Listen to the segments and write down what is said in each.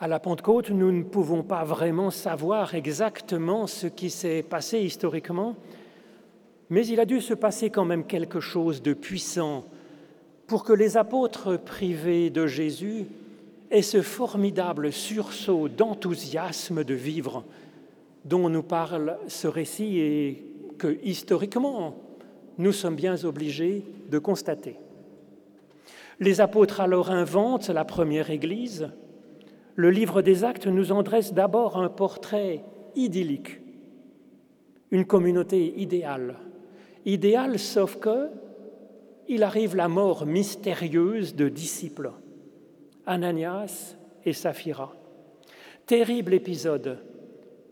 À la Pentecôte, nous ne pouvons pas vraiment savoir exactement ce qui s'est passé historiquement, mais il a dû se passer quand même quelque chose de puissant pour que les apôtres privés de Jésus aient ce formidable sursaut d'enthousiasme de vivre dont nous parle ce récit et que historiquement nous sommes bien obligés de constater. Les apôtres alors inventent la première Église, le livre des actes nous en dresse d'abord un portrait idyllique, une communauté idéale. Idéale sauf que il arrive la mort mystérieuse de disciples, Ananias et Saphira. Terrible épisode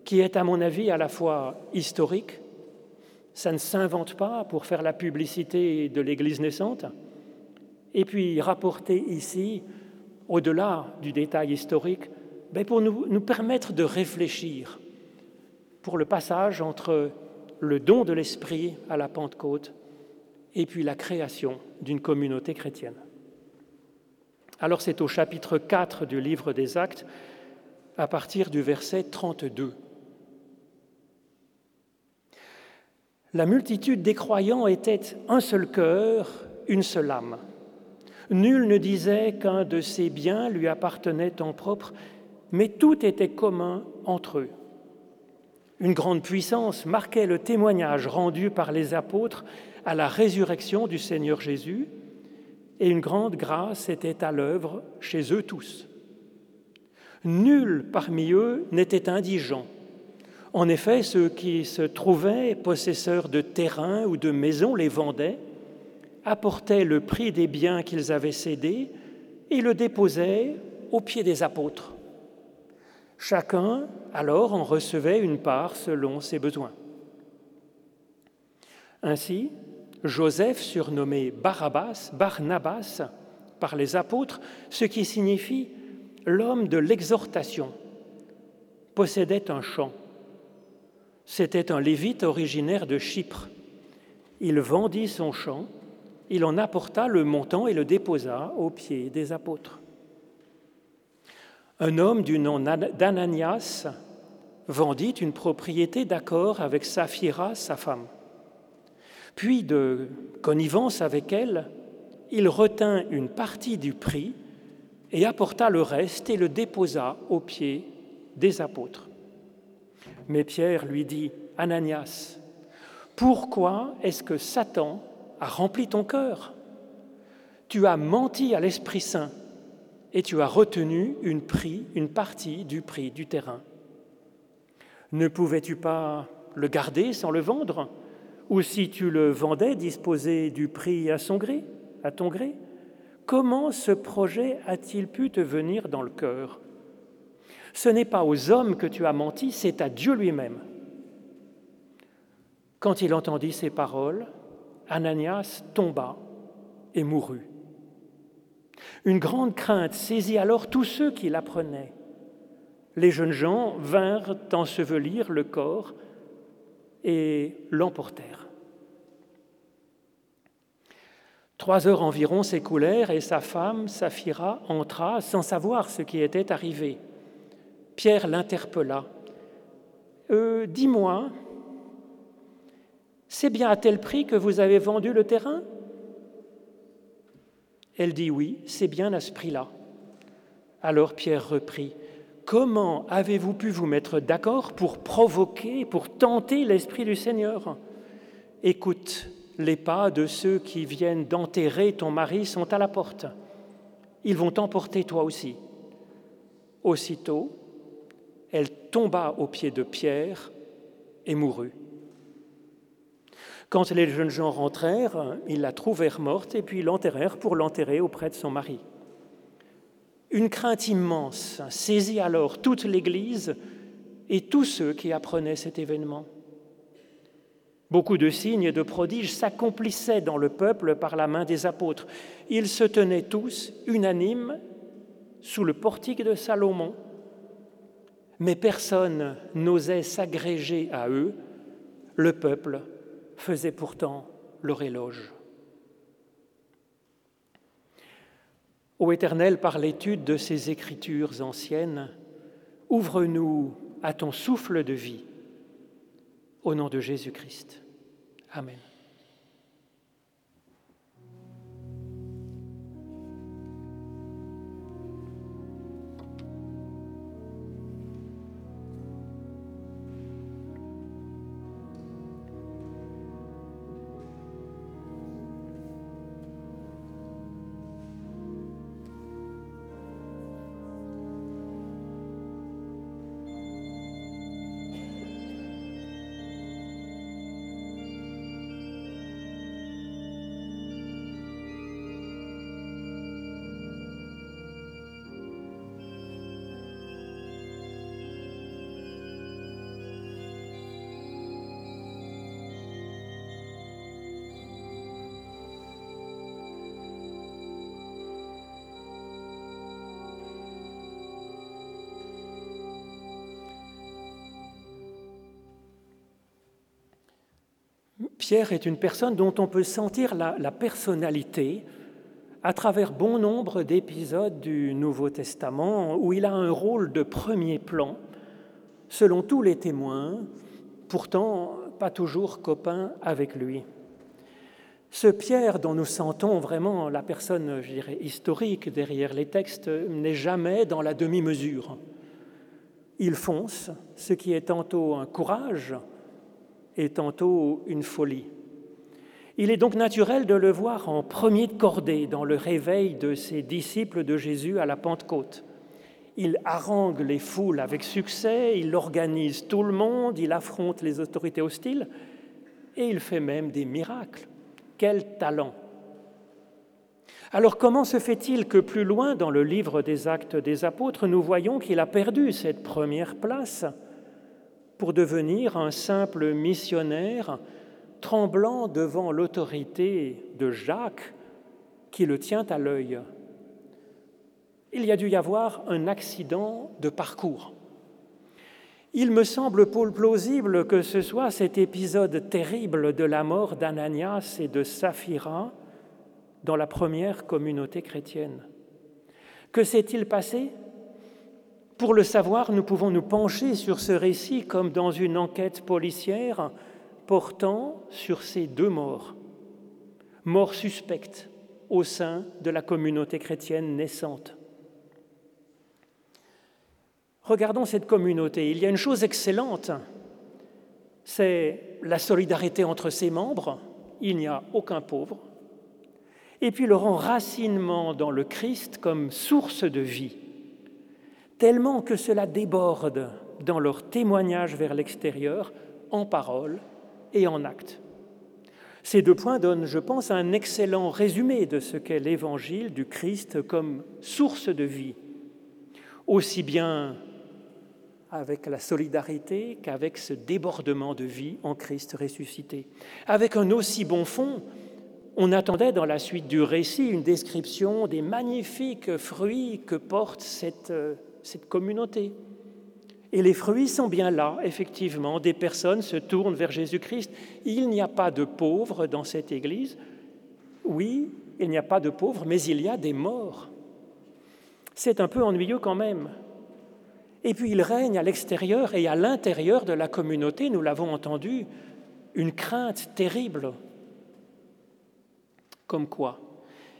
qui est à mon avis à la fois historique, ça ne s'invente pas pour faire la publicité de l'Église naissante, et puis rapporté ici au-delà du détail historique, ben, pour nous, nous permettre de réfléchir pour le passage entre le don de l'Esprit à la Pentecôte et puis la création d'une communauté chrétienne. Alors c'est au chapitre 4 du livre des Actes, à partir du verset 32. La multitude des croyants était un seul cœur, une seule âme. Nul ne disait qu'un de ses biens lui appartenait en propre, mais tout était commun entre eux. Une grande puissance marquait le témoignage rendu par les apôtres à la résurrection du Seigneur Jésus, et une grande grâce était à l'œuvre chez eux tous. Nul parmi eux n'était indigent. En effet, ceux qui se trouvaient possesseurs de terrains ou de maisons les vendaient apportaient le prix des biens qu'ils avaient cédés et le déposaient aux pieds des apôtres. Chacun, alors, en recevait une part selon ses besoins. Ainsi, Joseph, surnommé Barabbas, Barnabas par les apôtres, ce qui signifie l'homme de l'exhortation, possédait un champ. C'était un lévite originaire de Chypre. Il vendit son champ il en apporta le montant et le déposa aux pieds des apôtres. Un homme du nom d'Ananias vendit une propriété d'accord avec Saphira, sa femme. Puis, de connivence avec elle, il retint une partie du prix et apporta le reste et le déposa aux pieds des apôtres. Mais Pierre lui dit, Ananias, pourquoi est-ce que Satan a rempli ton cœur. Tu as menti à l'Esprit Saint et tu as retenu une, partie du prix du terrain. Ne pouvais-tu pas le garder sans le vendre? Ou si tu le vendais, disposer du prix à ton gré? Comment ce projet a-t-il pu te venir dans le cœur? Ce n'est pas aux hommes que tu as menti, c'est à Dieu lui-même. Quand il entendit ces paroles, Ananias tomba et mourut. Une grande crainte saisit alors tous ceux qui l'apprenaient. Les jeunes gens vinrent ensevelir le corps et l'emportèrent. Trois heures environ s'écoulèrent et sa femme, Saphira, entra sans savoir ce qui était arrivé. Pierre l'interpella. Euh, dis-moi, c'est bien à tel prix que vous avez vendu le terrain Elle dit Oui, c'est bien à ce prix-là. Alors Pierre reprit Comment avez-vous pu vous mettre d'accord pour provoquer, pour tenter l'Esprit du Seigneur? Écoute, les pas de ceux qui viennent d'enterrer ton mari sont à la porte. Ils vont t'emporter toi aussi. Aussitôt, elle tomba aux pieds de Pierre et mourut. Quand les jeunes gens rentrèrent, ils la trouvèrent morte et puis l'enterrèrent pour l'enterrer auprès de son mari. Une crainte immense saisit alors toute l'Église et tous ceux qui apprenaient cet événement. Beaucoup de signes et de prodiges s'accomplissaient dans le peuple par la main des apôtres. Ils se tenaient tous, unanimes, sous le portique de Salomon, mais personne n'osait s'agréger à eux. Le peuple faisait pourtant leur éloge. Ô Éternel, par l'étude de ces écritures anciennes, ouvre-nous à ton souffle de vie. Au nom de Jésus-Christ. Amen. Pierre est une personne dont on peut sentir la, personnalité à travers bon nombre d'épisodes du Nouveau Testament où il a un rôle de premier plan, selon tous les témoins, pourtant pas toujours copain avec lui. Ce Pierre dont nous sentons vraiment la personne, historique derrière les textes n'est jamais dans la demi-mesure. Il fonce, ce qui est tantôt un courage, et tantôt une folie. Il est donc naturel de le voir en premier de cordée dans le réveil de ses disciples de Jésus à la Pentecôte. Il harangue les foules avec succès, il organise tout le monde, il affronte les autorités hostiles et il fait même des miracles. Quel talent Alors comment se fait-il que plus loin dans le livre des actes des apôtres, nous voyons qu'il a perdu cette première place? Pour devenir un simple missionnaire tremblant devant l'autorité de Jacques qui le tient à l'œil. Il y a dû y avoir un accident de parcours. Il me semble plausible que ce soit cet épisode terrible de la mort d'Ananias et de Saphira dans la première communauté chrétienne. Que s'est-il passé? Pour le savoir, nous pouvons nous pencher sur ce récit comme dans une enquête policière portant sur ces deux morts, morts suspectes au sein de la communauté chrétienne naissante. Regardons cette communauté. Il y a une chose excellente, c'est la solidarité entre ses membres. Il n'y a aucun pauvre. Et puis leur enracinement dans le Christ comme source de vie tellement que cela déborde dans leur témoignage vers l'extérieur, en parole et en acte. Ces deux points donnent, je pense, un excellent résumé de ce qu'est l'évangile du Christ comme source de vie, aussi bien avec la solidarité qu'avec ce débordement de vie en Christ ressuscité. Avec un aussi bon fond, on attendait dans la suite du récit une description des magnifiques fruits que porte cette euh, cette communauté. Et les fruits sont bien là, effectivement. Des personnes se tournent vers Jésus-Christ. Il n'y a pas de pauvres dans cette Église. Oui, il n'y a pas de pauvres, mais il y a des morts. C'est un peu ennuyeux quand même. Et puis il règne à l'extérieur et à l'intérieur de la communauté, nous l'avons entendu, une crainte terrible. Comme quoi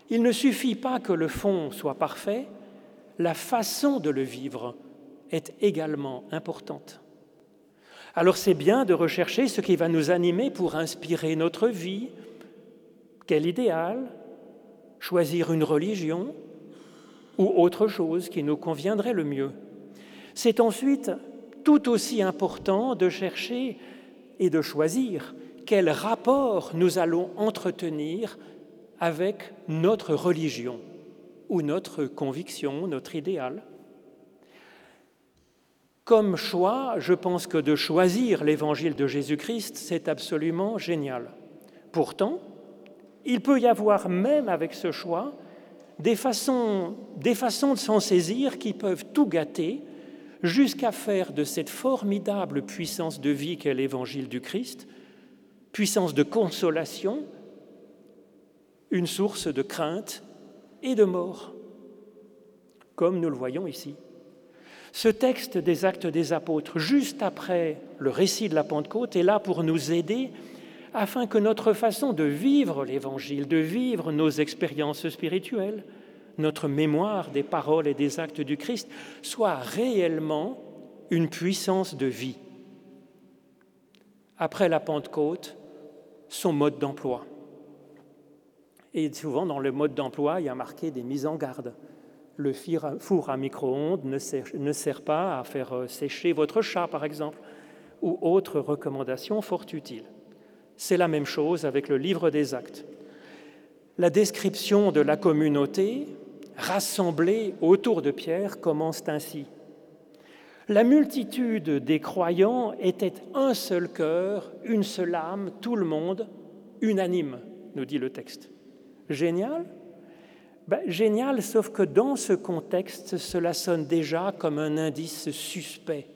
Il ne suffit pas que le fond soit parfait, la façon de le vivre est également importante. Alors c'est bien de rechercher ce qui va nous animer pour inspirer notre vie. Quel idéal? Choisir une religion ou autre chose qui nous conviendrait le mieux. C'est ensuite tout aussi important de chercher et de choisir quel rapport nous allons entretenir avec notre religion ou notre conviction, notre idéal. Comme choix, je pense que de choisir l'évangile de Jésus-Christ, c'est absolument génial. Pourtant, il peut y avoir même avec ce choix des façons, des façons de s'en saisir qui peuvent tout gâter jusqu'à faire de cette formidable puissance de vie qu'est l'évangile du Christ, puissance de consolation, une source de crainte et de mort. comme nous le voyons ici. Ce texte des actes des apôtres, juste après le récit de la Pentecôte, est là pour nous aider afin que notre façon de vivre l'Évangile, de vivre nos expériences spirituelles, notre mémoire des paroles et des actes du Christ soit réellement une puissance de vie. Après la Pentecôte, son mode d'emploi. Et souvent, dans le mode d'emploi, il y a marqué des mises en garde. Le four à micro-ondes ne sert, pas à faire euh, sécher votre chat, par exemple, ou autres recommandations fort utiles. C'est la même chose avec le livre des actes. La description de la communauté rassemblée autour de Pierre commence ainsi. La multitude des croyants était un seul cœur, une seule âme, tout le monde, unanime, nous dit le texte. Génial? Ben, Génial, sauf que dans ce contexte, cela sonne déjà comme un indice suspect.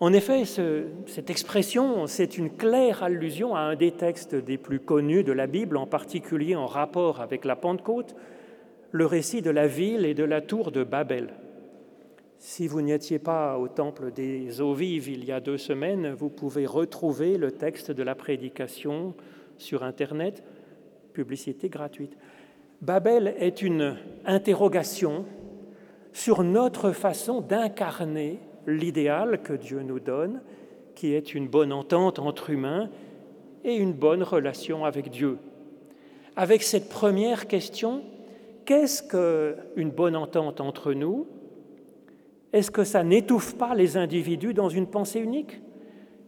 En effet, cette expression, c'est une claire allusion à un des textes des plus connus de la Bible, en particulier en rapport avec la Pentecôte, le récit de la ville et de la tour de Babel. Si vous n'y étiez pas au temple des eaux vives il y a deux semaines, vous pouvez retrouver le texte de la prédication sur Internet, publicité gratuite. Babel est une interrogation sur notre façon d'incarner l'idéal que Dieu nous donne, qui est une bonne entente entre humains et une bonne relation avec Dieu. Avec cette première question, qu'est-ce qu'une bonne entente entre nous? Est-ce que ça n'étouffe pas les individus dans une pensée unique?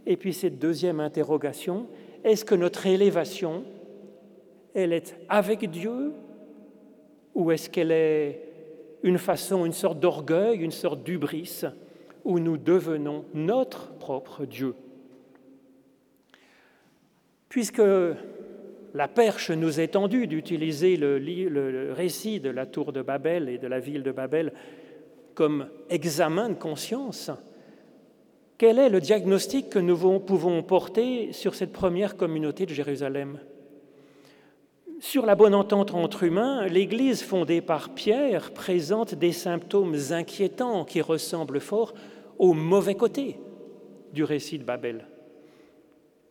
Et puis cette deuxième interrogation, est-ce que notre élévation, elle est avec Dieu ou est-ce qu'elle est une façon, une sorte d'orgueil, une sorte d'ubris où nous devenons notre propre Dieu? Puisque la perche nous est tendue d'utiliser le, récit de la tour de Babel et de la ville de Babel comme examen de conscience, quel est le diagnostic que nous pouvons porter sur cette première communauté de Jérusalem? Sur la bonne entente entre humains, l'Église fondée par Pierre présente des symptômes inquiétants qui ressemblent fort au mauvais côté du récit de Babel.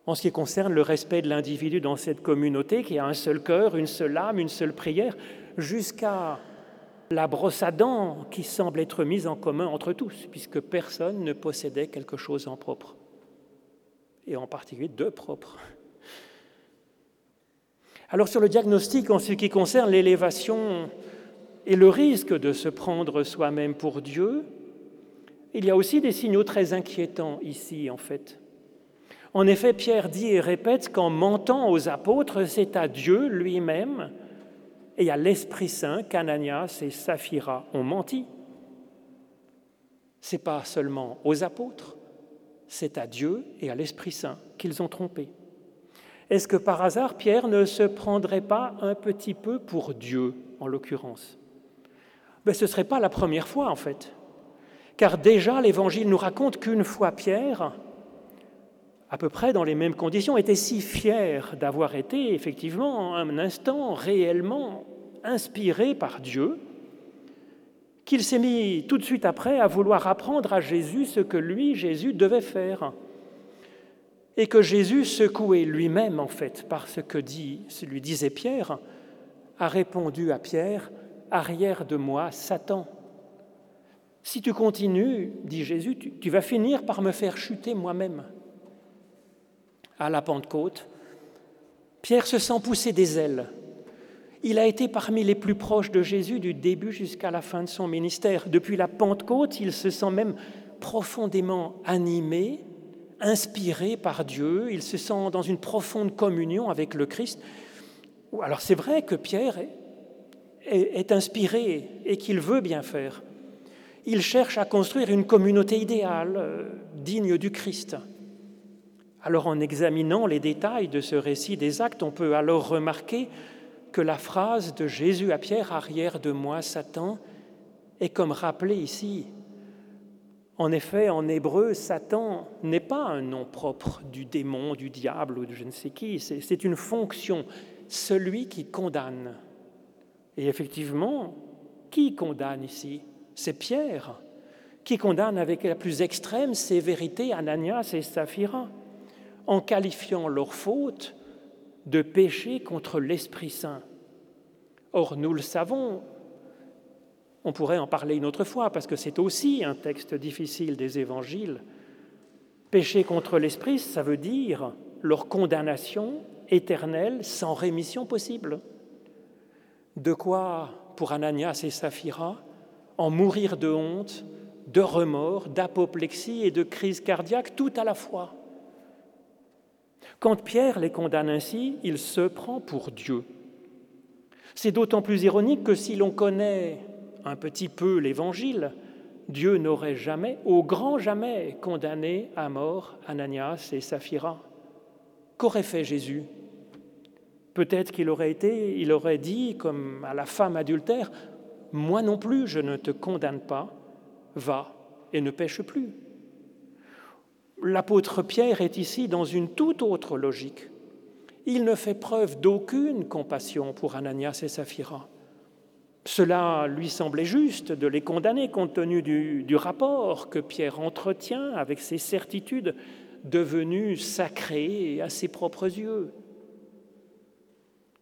En ce qui concerne le respect de l'individu dans cette communauté qui a un seul cœur, une seule âme, une seule prière, jusqu'à la brosse à dents qui semble être mise en commun entre tous, puisque personne ne possédait quelque chose en propre, et en particulier de propre. Alors sur le diagnostic en ce qui concerne l'élévation et le risque de se prendre soi-même pour Dieu, il y a aussi des signaux très inquiétants ici en fait. En effet, Pierre dit et répète qu'en mentant aux apôtres, c'est à Dieu lui-même et à l'Esprit Saint qu'Ananias et Saphira ont menti. C'est pas seulement aux apôtres, c'est à Dieu et à l'Esprit Saint qu'ils ont trompé. Est-ce que par hasard Pierre ne se prendrait pas un petit peu pour Dieu, en l'occurrence? Ben, Ce ne serait pas la première fois, en fait. Car déjà, l'Évangile nous raconte qu'une fois Pierre, à peu près dans les mêmes conditions, était si fier d'avoir été effectivement un instant réellement inspiré par Dieu, qu'il s'est mis tout de suite après à vouloir apprendre à Jésus ce que lui, Jésus, devait faire et que Jésus, secoué lui-même en fait par ce que dit, lui disait Pierre, a répondu à Pierre, Arrière de moi, Satan. Si tu continues, dit Jésus, tu, tu vas finir par me faire chuter moi-même. À la Pentecôte, Pierre se sent pousser des ailes. Il a été parmi les plus proches de Jésus du début jusqu'à la fin de son ministère. Depuis la Pentecôte, il se sent même profondément animé inspiré par Dieu, il se sent dans une profonde communion avec le Christ. Alors c'est vrai que Pierre est, inspiré et qu'il veut bien faire. Il cherche à construire une communauté idéale, euh, digne du Christ. Alors en examinant les détails de ce récit des actes, on peut alors remarquer que la phrase de Jésus à Pierre, arrière de moi, Satan, est comme rappelée ici en effet, en hébreu, Satan n'est pas un nom propre du démon, du diable ou de je ne sais qui, c'est une fonction, celui qui condamne. Et effectivement, Qui condamne ici? C'est Pierre, qui condamne avec la plus extrême sévérité Ananias et Saphira, en qualifiant leur faute de péché contre l'Esprit Saint. Or, nous le savons, on pourrait en parler une autre fois, parce que c'est aussi un texte difficile des évangiles. Péché contre l'Esprit, ça veut dire leur condamnation éternelle sans rémission possible. De quoi, pour Ananias et Saphira, en mourir de honte, de remords, d'apoplexie et de crise cardiaque tout à la fois. Quand Pierre les condamne ainsi, il se prend pour Dieu. C'est d'autant plus ironique que si l'on connaît un petit peu l'Évangile, Dieu n'aurait jamais, au grand jamais, condamné à mort Ananias et Saphira. Qu'aurait fait Jésus? Peut-être qu'il aurait été, il aurait dit, comme à la femme adultère, Moi non plus, je ne te condamne pas, va et ne pêche plus. L'apôtre Pierre est ici dans une toute autre logique. Il ne fait preuve d'aucune compassion pour Ananias et Saphira. Cela lui semblait juste de les condamner compte tenu du, rapport que Pierre entretient avec ses certitudes devenues sacrées à ses propres yeux.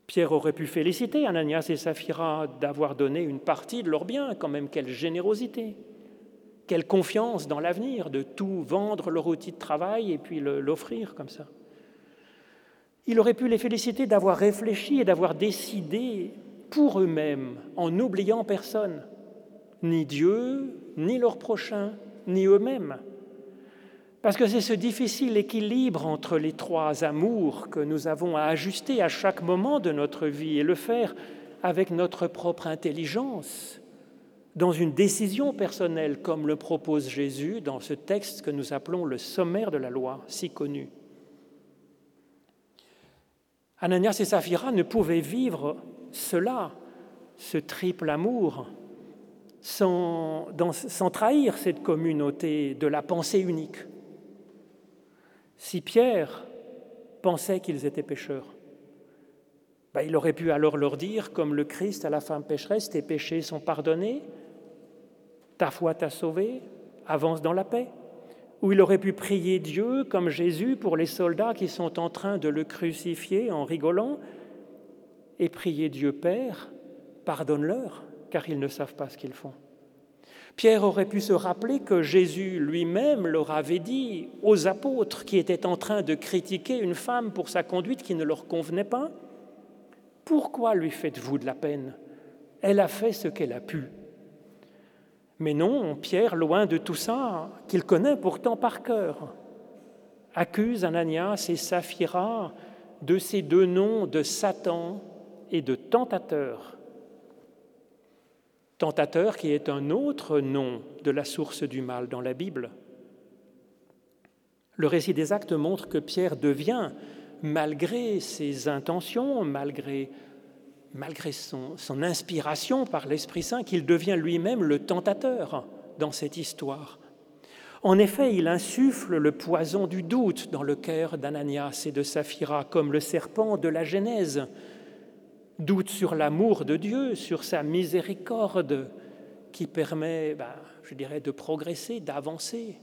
Pierre aurait pu féliciter Ananias et Saphira d'avoir donné une partie de leurs biens, quand même quelle générosité. Quelle confiance dans l'avenir de tout vendre leur outil de travail et puis l'offrir comme ça. Il aurait pu les féliciter d'avoir réfléchi et d'avoir décidé pour eux-mêmes, en n'oubliant personne, ni Dieu, ni leur prochain, ni eux-mêmes. Parce que c'est ce difficile équilibre entre les trois amours que nous avons à ajuster à chaque moment de notre vie et le faire avec notre propre intelligence, dans une décision personnelle, comme le propose Jésus dans ce texte que nous appelons le sommaire de la loi, si connu. Ananias et Saphira ne pouvaient vivre cela, ce triple amour, sans, trahir cette communauté de la pensée unique. Si Pierre pensait qu'ils étaient pécheurs, ben, il aurait pu alors leur dire, comme le Christ à la femme pécheresse, tes péchés sont pardonnés, ta foi t'a sauvé, avance dans la paix. Ou il aurait pu prier Dieu comme Jésus pour les soldats qui sont en train de le crucifier en rigolant, et prier Dieu Père, pardonne-leur, car ils ne savent pas ce qu'ils font. Pierre aurait pu se rappeler que Jésus lui-même leur avait dit aux apôtres qui étaient en train de critiquer une femme pour sa conduite qui ne leur convenait pas, Pourquoi lui faites-vous de la peine? Elle a fait ce qu'elle a pu. Mais non, Pierre, loin de tout ça, qu'il connaît pourtant par cœur, accuse Ananias et Saphira de ces deux noms de Satan et de tentateur. Tentateur qui est un autre nom de la source du mal dans la Bible. Le récit des actes montre que Pierre devient, malgré ses intentions, malgré malgré son, inspiration par l'Esprit Saint, qu'il devient lui-même le tentateur dans cette histoire. En effet, il insuffle le poison du doute dans le cœur d'Ananias et de Saphira, comme le serpent de la Genèse. Doute sur l'amour de Dieu, sur sa miséricorde, qui permet, ben, je dirais, de progresser, d'avancer,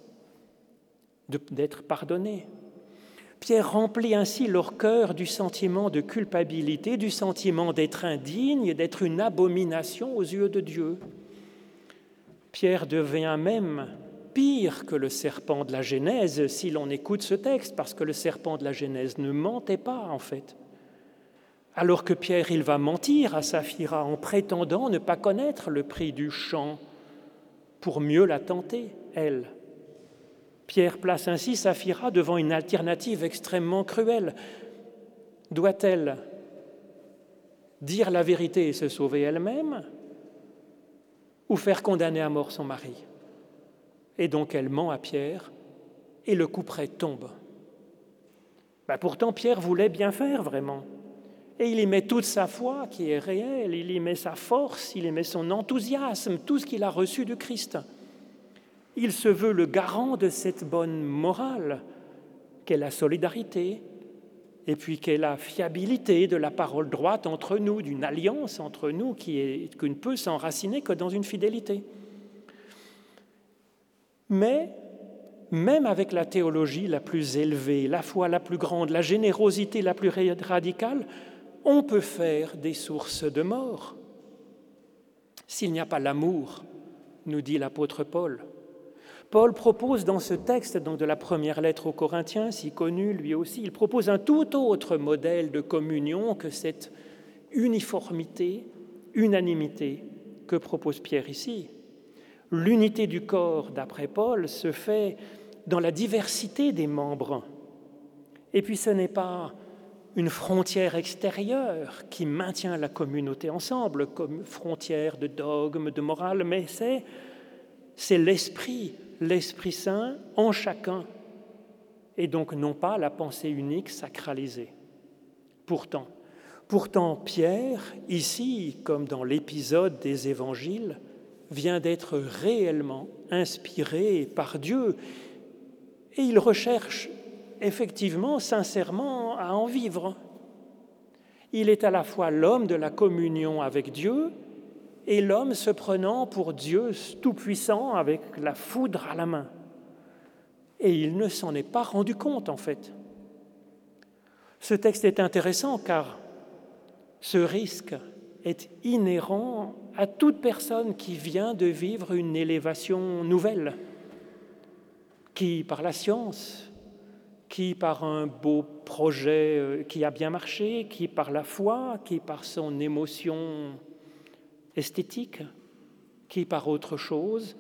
d'être pardonné. Pierre remplit ainsi leur cœur du sentiment de culpabilité, du sentiment d'être indigne, d'être une abomination aux yeux de Dieu. Pierre devient même pire que le serpent de la Genèse si l'on écoute ce texte, parce que le serpent de la Genèse ne mentait pas en fait. Alors que Pierre, il va mentir à Saphira en prétendant ne pas connaître le prix du champ pour mieux la tenter, elle. Pierre place ainsi Saphira devant une alternative extrêmement cruelle. Doit-elle dire la vérité et se sauver elle-même ou faire condamner à mort son mari? Et donc elle ment à Pierre et le coup près tombe. Ben pourtant, Pierre voulait bien faire vraiment. Et il y met toute sa foi qui est réelle, il y met sa force, il y met son enthousiasme, tout ce qu'il a reçu du Christ. Il se veut le garant de cette bonne morale qu'est la solidarité, et puis qu'est la fiabilité de la parole droite entre nous, d'une alliance entre nous qui, ne peut s'enraciner que dans une fidélité. Mais même avec la théologie la plus élevée, la foi la plus grande, la générosité la plus radicale, on peut faire des sources de mort. S'il n'y a pas l'amour, nous dit l'apôtre Paul, Paul propose dans ce texte, donc de la première lettre aux Corinthiens, si connu lui aussi, il propose un tout autre modèle de communion que cette uniformité, unanimité que propose Pierre ici. L'unité du corps, d'après Paul, se fait dans la diversité des membres. Et puis ce n'est pas une frontière extérieure qui maintient la communauté ensemble, comme frontière de dogme, de morale, mais c'est, l'esprit l'Esprit Saint en chacun, et donc non pas la pensée unique sacralisée. Pourtant, pourtant Pierre, ici comme dans l'épisode des évangiles, vient d'être réellement inspiré par Dieu, et il recherche effectivement, sincèrement, à en vivre. Il est à la fois l'homme de la communion avec Dieu et l'homme se prenant pour Dieu tout-puissant avec la foudre à la main. Et il ne s'en est pas rendu compte, en fait. Ce texte est intéressant car ce risque est inhérent à toute personne qui vient de vivre une élévation nouvelle, qui par la science, qui par un beau projet euh, qui a bien marché, qui par la foi, qui par son émotion esthétique qui par autre chose.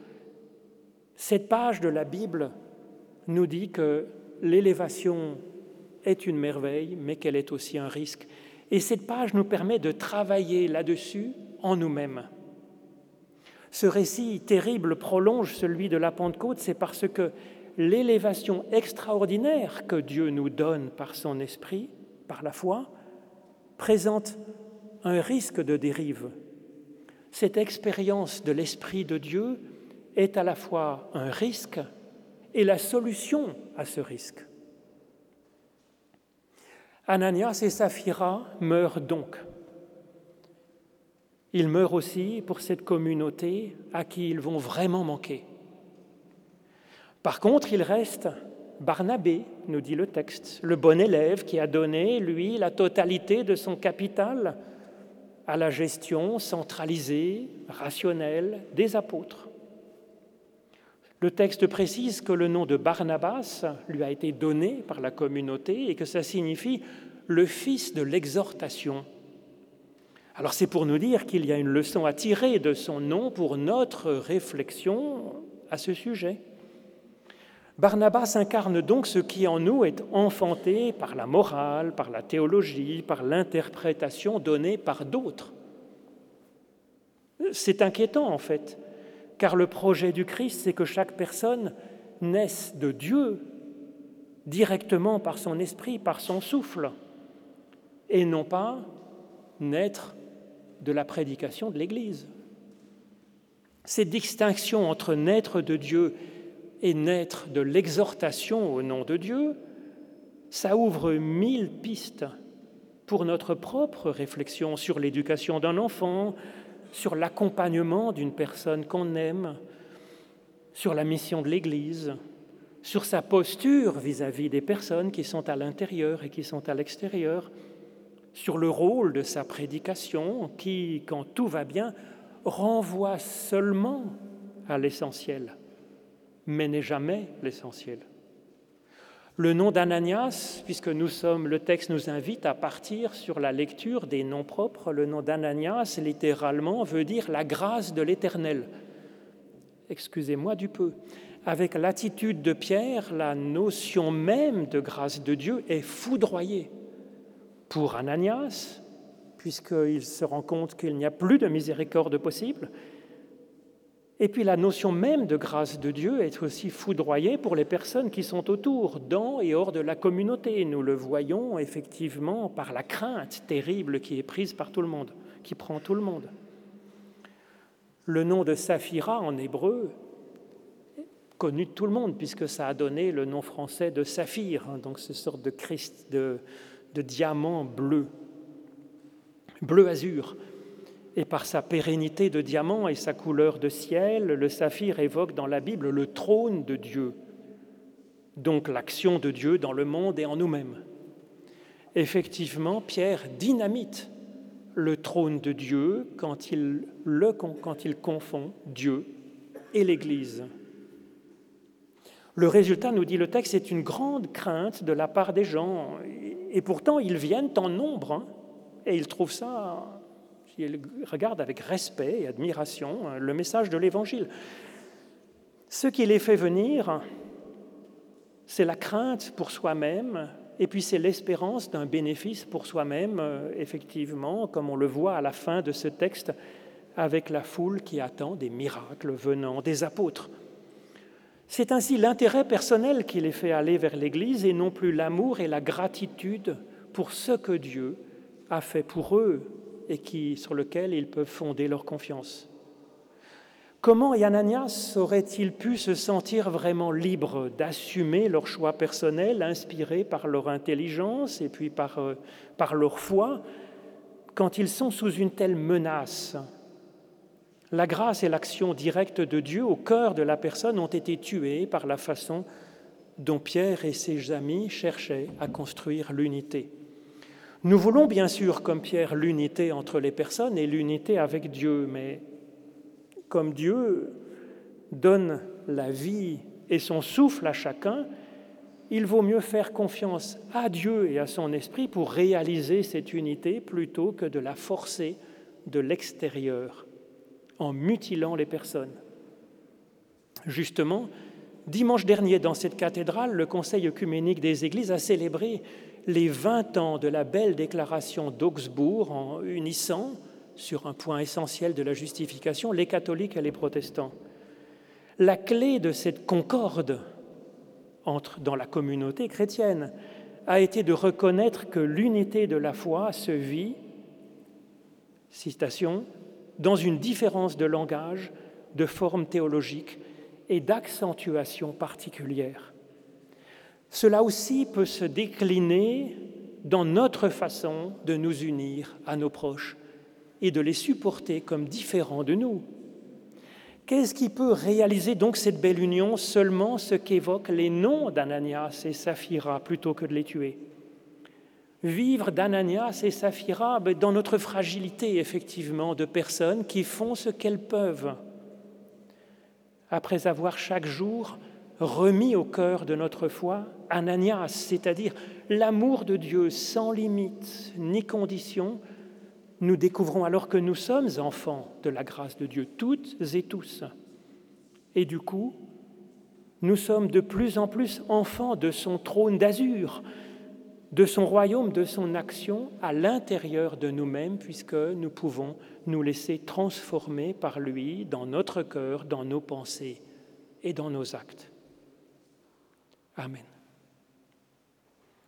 Cette page de la Bible nous dit que l'élévation est une merveille, mais qu'elle est aussi un risque. Et cette page nous permet de travailler là-dessus en nous-mêmes. Ce récit terrible prolonge celui de la Pentecôte, c'est parce que l'élévation extraordinaire que Dieu nous donne par son esprit, par la foi, présente un risque de dérive cette expérience de l'Esprit de Dieu est à la fois un risque et la solution à ce risque. Ananias et Saphira meurent donc. Ils meurent aussi pour cette communauté à qui ils vont vraiment manquer. Par contre, il reste Barnabé, nous dit le texte, le bon élève qui a donné, lui, la totalité de son capital à la gestion centralisée, rationnelle des apôtres. Le texte précise que le nom de Barnabas lui a été donné par la communauté et que ça signifie le fils de l'exhortation. Alors c'est pour nous dire qu'il y a une leçon à tirer de son nom pour notre réflexion à ce sujet. Barnabas incarne donc ce qui en nous est enfanté par la morale, par la théologie, par l'interprétation donnée par d'autres. C'est inquiétant en fait, car le projet du Christ, c'est que chaque personne naisse de Dieu directement par son esprit, par son souffle, et non pas naître de la prédication de l'Église. Cette distinction entre naître de Dieu et naître de l'exhortation au nom de Dieu, ça ouvre mille pistes pour notre propre réflexion sur l'éducation d'un enfant, sur l'accompagnement d'une personne qu'on aime, sur la mission de l'Église, sur sa posture vis-à-vis des personnes qui sont à l'intérieur et qui sont à l'extérieur, sur le rôle de sa prédication qui, quand tout va bien, renvoie seulement à l'essentiel mais n'est jamais l'essentiel. Le nom d'Ananias, puisque nous sommes, le texte nous invite à partir sur la lecture des noms propres, le nom d'Ananias, littéralement, veut dire la grâce de l'Éternel. Excusez-moi du peu. Avec l'attitude de Pierre, la notion même de grâce de Dieu est foudroyée. Pour Ananias, puisqu'il se rend compte qu'il n'y a plus de miséricorde possible, et puis la notion même de grâce de Dieu est aussi foudroyée pour les personnes qui sont autour, dans et hors de la communauté. Nous le voyons effectivement par la crainte terrible qui est prise par tout le monde, qui prend tout le monde. Le nom de Saphira en hébreu, connu de tout le monde, puisque ça a donné le nom français de Saphir, hein, donc ce sorte de, Christ, de, de diamant bleu, bleu azur. Et par sa pérennité de diamant et sa couleur de ciel, le saphir évoque dans la Bible le trône de Dieu, donc l'action de Dieu dans le monde et en nous-mêmes. Effectivement, Pierre dynamite le trône de Dieu quand il, le, quand il confond Dieu et l'Église. Le résultat, nous dit le texte, c'est une grande crainte de la part des gens. Et pourtant, ils viennent en nombre hein, et ils trouvent ça, ils regardent avec respect et admiration hein, le message de l'Évangile. Ce qui les fait venir, c'est la crainte pour soi-même et puis c'est l'espérance d'un bénéfice pour soi-même, euh, effectivement, comme on le voit à la fin de ce texte, avec la foule qui attend des miracles venant des apôtres. C'est ainsi l'intérêt personnel qui les fait aller vers l'Église et non plus l'amour et la gratitude pour ce que Dieu a fait pour eux et sur lequel ils peuvent fonder leur confiance. Comment Ananias aurait-il pu se sentir vraiment libre d'assumer leur choix personnel, inspiré par leur intelligence et puis par, euh, par leur foi, quand ils sont sous une telle menace? La grâce et l'action directe de Dieu au cœur de la personne ont été tuées par la façon dont Pierre et ses amis cherchaient à construire l'unité. Nous voulons bien sûr, comme Pierre, l'unité entre les personnes et l'unité avec Dieu, mais comme Dieu donne la vie et son souffle à chacun, il vaut mieux faire confiance à Dieu et à son esprit pour réaliser cette unité plutôt que de la forcer de l'extérieur en mutilant les personnes. Justement, dimanche dernier, dans cette cathédrale, le Conseil œcuménique des Églises a célébré les 20 ans de la belle déclaration d'Augsbourg en unissant sur un point essentiel de la justification, les catholiques et les protestants. La clé de cette concorde entre, dans la communauté chrétienne a été de reconnaître que l'unité de la foi se vit, citation, dans une différence de langage, de forme théologique et d'accentuation particulière. Cela aussi peut se décliner dans notre façon de nous unir à nos proches et de les supporter comme différents de nous. Qu'est-ce qui peut réaliser donc cette belle union Seulement ce qu'évoquent les noms d'Ananias et Saphira plutôt que de les tuer? Vivre d'Ananias et Saphira ben, dans notre fragilité, effectivement, de personnes qui font ce qu'elles peuvent. Après avoir chaque jour remis au cœur de notre foi Ananias, c'est-à-dire l'amour de Dieu sans limite ni condition, nous découvrons alors que nous sommes enfants de la grâce de Dieu, toutes et tous. Et du coup, nous sommes de plus en plus enfants de son trône d'azur, de son royaume, de son action à l'intérieur de nous-mêmes, puisque nous pouvons nous laisser transformer par lui dans notre cœur, dans nos pensées et dans nos actes. Amen.